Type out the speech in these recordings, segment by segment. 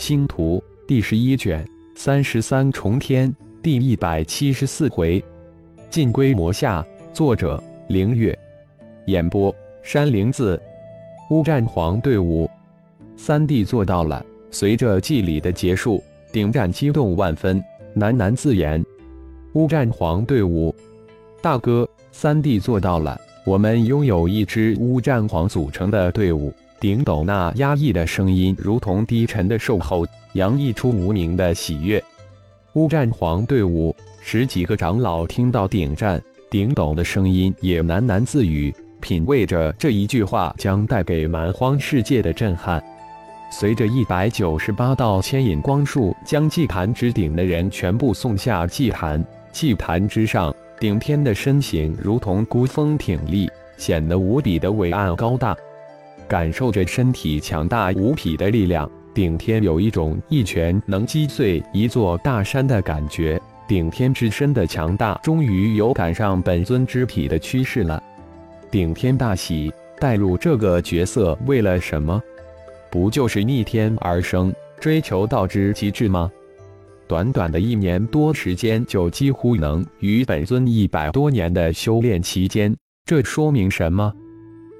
星图第十一卷三十三重天第一百七十四回，尽归魔下。作者：凌月。演播：山灵子。乌战皇队伍，三弟做到了。随着祭礼的结束，顶战激动万分，喃喃自言：“乌战皇队伍，大哥，三弟做到了。我们拥有一支乌战皇组成的队伍。”顶斗那压抑的声音，如同低沉的兽吼，洋溢出无名的喜悦。乌战皇队伍十几个长老听到顶战顶斗的声音，也喃喃自语，品味着这一句话将带给蛮荒世界的震撼。随着一百九十八道牵引光束将祭坛之顶的人全部送下祭坛，祭坛之上顶天的身形如同孤峰挺立，显得无比的伟岸高大。感受着身体强大无匹的力量，顶天有一种一拳能击碎一座大山的感觉。顶天之身的强大，终于有赶上本尊之体的趋势了。顶天大喜，带入这个角色为了什么？不就是逆天而生，追求道之极致吗？短短的一年多时间，就几乎能与本尊一百多年的修炼期间，这说明什么？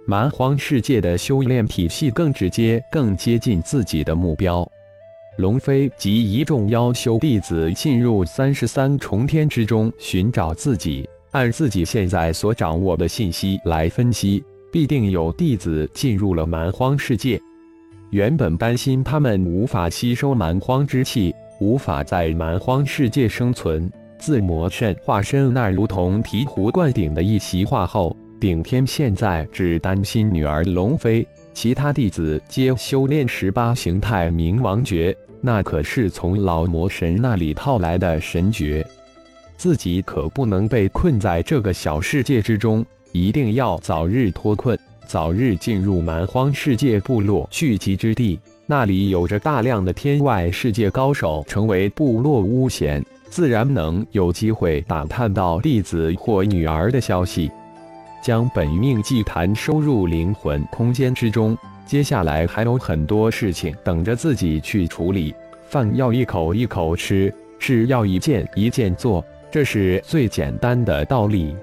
蛮荒世界的修炼体系更直接、更接近自己的目标。龙飞及一众妖修弟子进入三十三重天之中寻找自己，按自己现在所掌握的信息来分析，必定有弟子进入了蛮荒世界。原本担心他们无法吸收蛮荒之气，无法在蛮荒世界生存，自魔圣化身那如同醍醐灌顶的一席话后。顶天现在只担心女儿龙飞，其他弟子皆修炼十八形态冥王诀，那可是从老魔神那里套来的神诀，自己可不能被困在这个小世界之中，一定要早日脱困，早日进入蛮荒世界部落聚集之地，那里有着大量的天外世界高手，成为部落巫贤，自然能有机会打探到弟子或女儿的消息。将本命祭坛收入灵魂空间之中，接下来还有很多事情等着自己去处理。饭要一口一口吃，事要一件一件做，这是最简单的道理。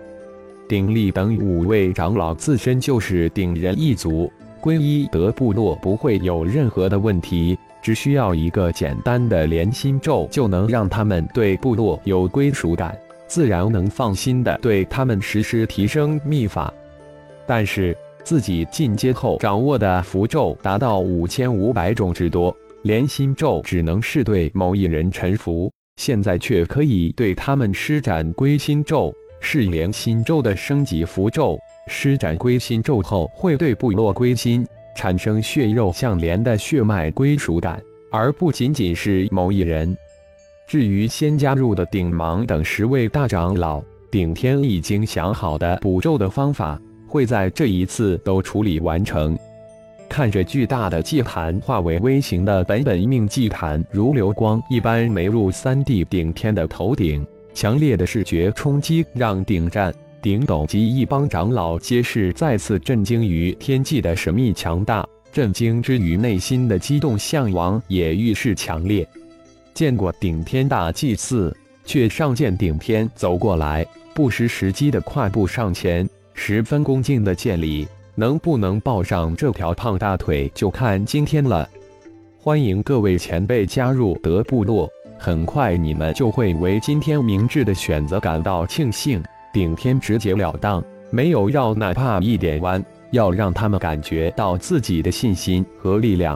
鼎力等五位长老自身就是鼎人一族，皈依德部落不会有任何的问题，只需要一个简单的连心咒，就能让他们对部落有归属感。自然能放心的对他们实施提升秘法，但是自己进阶后掌握的符咒达到五千五百种之多，连心咒只能是对某一人臣服，现在却可以对他们施展归心咒，是连心咒的升级符咒。施展归心咒后，会对部落归心，产生血肉相连的血脉归属感，而不仅仅是某一人。至于先加入的顶芒等十位大长老，顶天已经想好的补咒的方法，会在这一次都处理完成。看着巨大的祭坛化为微型的本本命祭坛，如流光一般没入三弟顶天的头顶，强烈的视觉冲击让顶战、顶斗及一帮长老皆是再次震惊于天际的神秘强大，震惊之余，内心的激动向往也愈是强烈。见过顶天大祭祀，却尚见顶天走过来，不失时机的跨步上前，十分恭敬的见礼。能不能抱上这条胖大腿，就看今天了。欢迎各位前辈加入德部落，很快你们就会为今天明智的选择感到庆幸。顶天直截了当，没有绕哪怕一点弯，要让他们感觉到自己的信心和力量。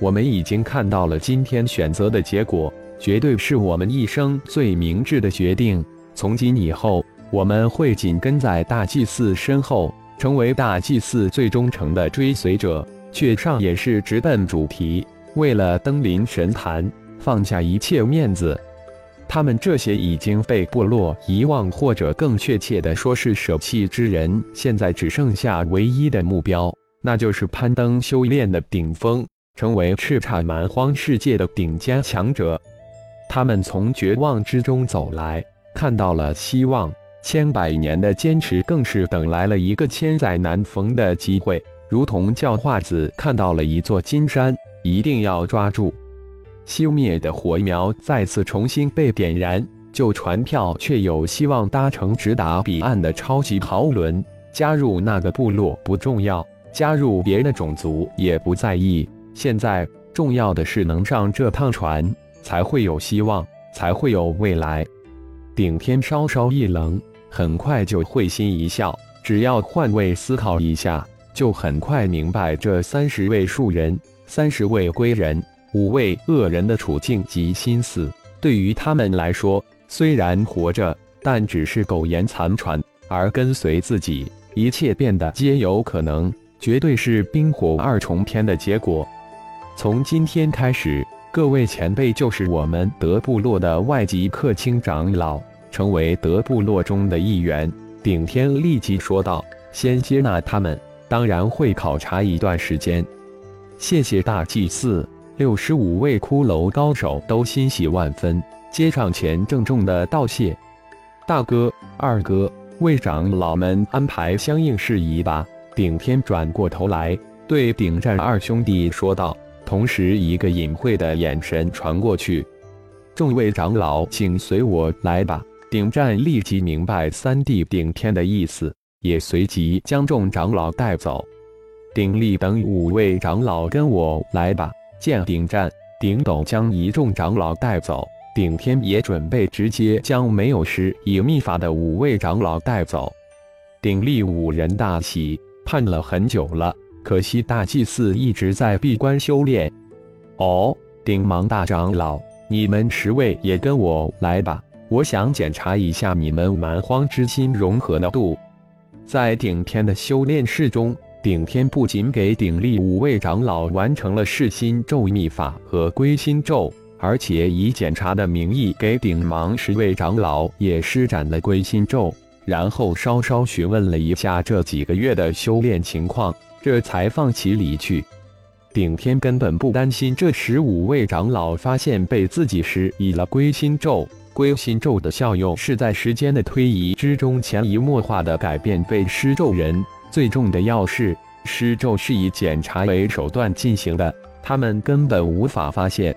我们已经看到了今天选择的结果，绝对是我们一生最明智的决定。从今以后，我们会紧跟在大祭司身后，成为大祭司最忠诚的追随者。却上也是直奔主题，为了登临神坛，放下一切面子。他们这些已经被部落遗忘，或者更确切的说是舍弃之人，现在只剩下唯一的目标，那就是攀登修炼的顶峰。成为叱咤蛮荒世界的顶尖强者，他们从绝望之中走来，看到了希望。千百年的坚持，更是等来了一个千载难逢的机会，如同教化子看到了一座金山，一定要抓住。熄灭的火苗再次重新被点燃。旧船票却有希望搭乘直达彼岸的超级豪轮。加入那个部落不重要，加入别的种族也不在意。现在重要的是能上这趟船，才会有希望，才会有未来。顶天稍稍一愣，很快就会心一笑。只要换位思考一下，就很快明白这三十位树人、三十位龟人、五位恶人的处境及心思。对于他们来说，虽然活着，但只是苟延残喘；而跟随自己，一切变得皆有可能，绝对是冰火二重天的结果。从今天开始，各位前辈就是我们德部落的外籍客卿长老，成为德部落中的一员。顶天立即说道：“先接纳他们，当然会考察一段时间。”谢谢大祭司。六十五位骷髅高手都欣喜万分，接上前郑重的道谢：“大哥、二哥，为长老们安排相应事宜吧。”顶天转过头来对顶战二兄弟说道，同时一个隐晦的眼神传过去：“众位长老，请随我来吧。”顶战立即明白三弟顶天的意思，也随即将众长老带走。鼎力等五位长老跟我来吧。见顶战、顶斗将一众长老带走，顶天也准备直接将没有施以秘法的五位长老带走。鼎力五人大喜，盼了很久了，可惜大祭司一直在闭关修炼。哦，顶芒大长老，你们十位也跟我来吧。我想检查一下你们蛮荒之心融合的度。在顶天的修炼室中，顶天不仅给鼎力五位长老完成了噬心咒秘法和归心咒，而且以检查的名义给顶芒十位长老也施展了归心咒，然后稍稍询问了一下这几个月的修炼情况，这才放其离去。顶天根本不担心这十五位长老发现被自己施以了归心咒。归心咒的效用是在时间的推移之中潜移默化的改变被施咒人。最重的要是，施咒是以检查为手段进行的，他们根本无法发现。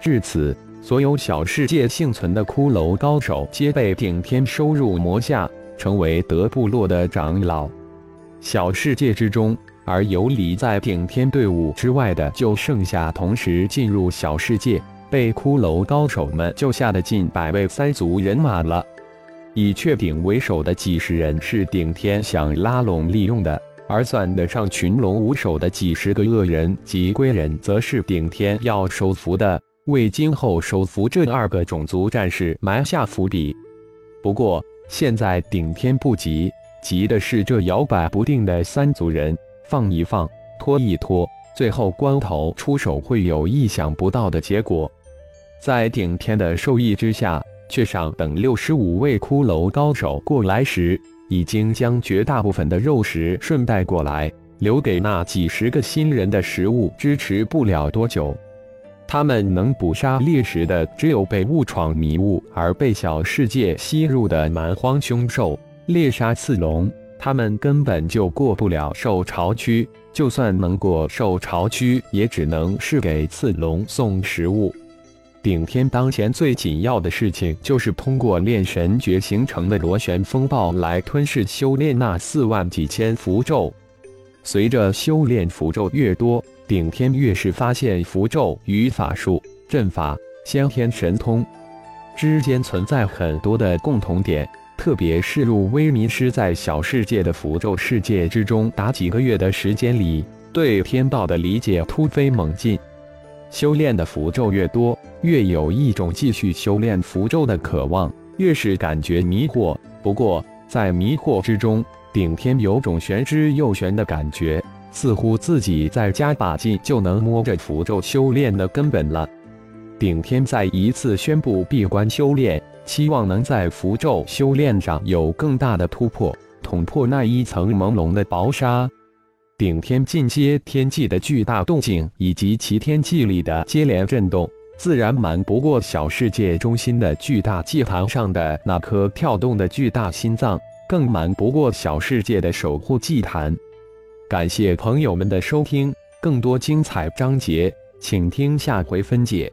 至此，所有小世界幸存的骷髅高手皆被顶天收入魔下，成为德部落的长老。小世界之中，而游离在顶天队伍之外的，就剩下同时进入小世界。被骷髅高手们救下的近百位三族人马了。以雀顶为首的几十人是顶天想拉拢利用的，而算得上群龙无首的几十个恶人及龟人，则是顶天要收服的，为今后收服这二个种族战士埋下伏笔。不过现在顶天不急，急的是这摇摆不定的三族人，放一放，拖一拖，最后关头出手会有意想不到的结果。在顶天的授意之下，却上等六十五位骷髅高手过来时，已经将绝大部分的肉食顺带过来，留给那几十个新人的食物支持不了多久。他们能捕杀猎食的，只有被误闯迷雾而被小世界吸入的蛮荒凶兽。猎杀刺龙，他们根本就过不了兽巢区，就算能过兽巢区，也只能是给刺龙送食物。顶天当前最紧要的事情，就是通过炼神诀形成的螺旋风暴来吞噬修炼那四万几千符咒。随着修炼符咒越多，顶天越是发现符咒与法术、阵法、先天神通之间存在很多的共同点。特别是入微迷失在小世界的符咒世界之中达几个月的时间里，对天道的理解突飞猛进。修炼的符咒越多，越有一种继续修炼符咒的渴望，越是感觉迷惑。不过，在迷惑之中，顶天有种玄之又玄的感觉，似乎自己再加把劲就能摸着符咒修炼的根本了。顶天再一次宣布闭关修炼，期望能在符咒修炼上有更大的突破，捅破那一层朦胧的薄纱。顶天进阶天际的巨大动静，以及其天际里的接连震动，自然瞒不过小世界中心的巨大祭坛上的那颗跳动的巨大心脏，更瞒不过小世界的守护祭坛。感谢朋友们的收听，更多精彩章节，请听下回分解。